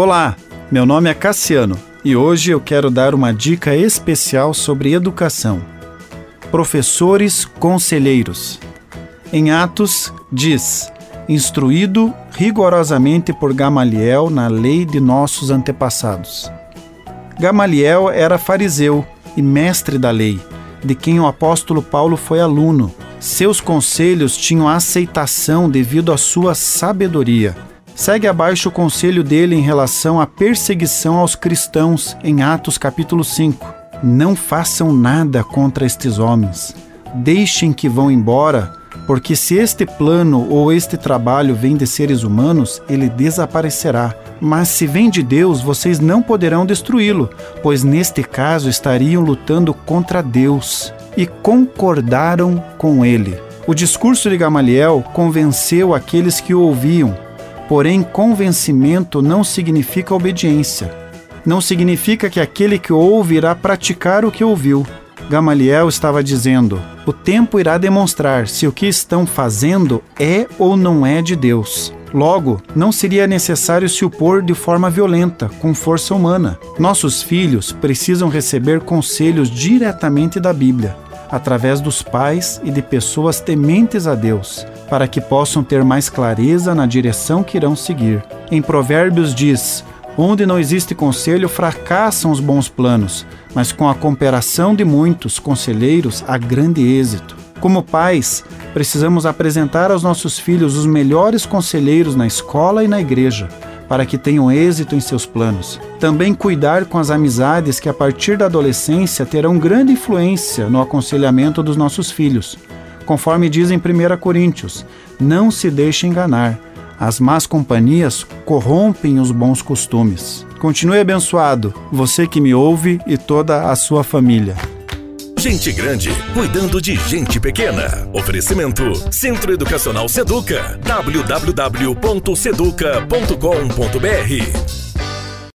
Olá, meu nome é Cassiano e hoje eu quero dar uma dica especial sobre educação. Professores conselheiros. Em Atos, diz: instruído rigorosamente por Gamaliel na lei de nossos antepassados. Gamaliel era fariseu e mestre da lei, de quem o apóstolo Paulo foi aluno. Seus conselhos tinham aceitação devido à sua sabedoria. Segue abaixo o conselho dele em relação à perseguição aos cristãos em Atos capítulo 5. Não façam nada contra estes homens. Deixem que vão embora, porque se este plano ou este trabalho vem de seres humanos, ele desaparecerá. Mas se vem de Deus, vocês não poderão destruí-lo, pois neste caso estariam lutando contra Deus. E concordaram com ele. O discurso de Gamaliel convenceu aqueles que o ouviam, porém, convencimento não significa obediência. Não significa que aquele que ouve irá praticar o que ouviu. Gamaliel estava dizendo: o tempo irá demonstrar se o que estão fazendo é ou não é de Deus. Logo, não seria necessário se opor de forma violenta, com força humana. Nossos filhos precisam receber conselhos diretamente da Bíblia, através dos pais e de pessoas tementes a Deus, para que possam ter mais clareza na direção que irão seguir. Em Provérbios diz: Onde não existe conselho, fracassam os bons planos, mas com a cooperação de muitos conselheiros há grande êxito. Como pais, precisamos apresentar aos nossos filhos os melhores conselheiros na escola e na igreja, para que tenham êxito em seus planos. Também cuidar com as amizades que, a partir da adolescência, terão grande influência no aconselhamento dos nossos filhos. Conforme diz em 1 Coríntios, não se deixe enganar. As más companhias corrompem os bons costumes. Continue abençoado, você que me ouve e toda a sua família. Gente grande cuidando de gente pequena. Oferecimento Centro Educacional Seduca. www.seduca.com.br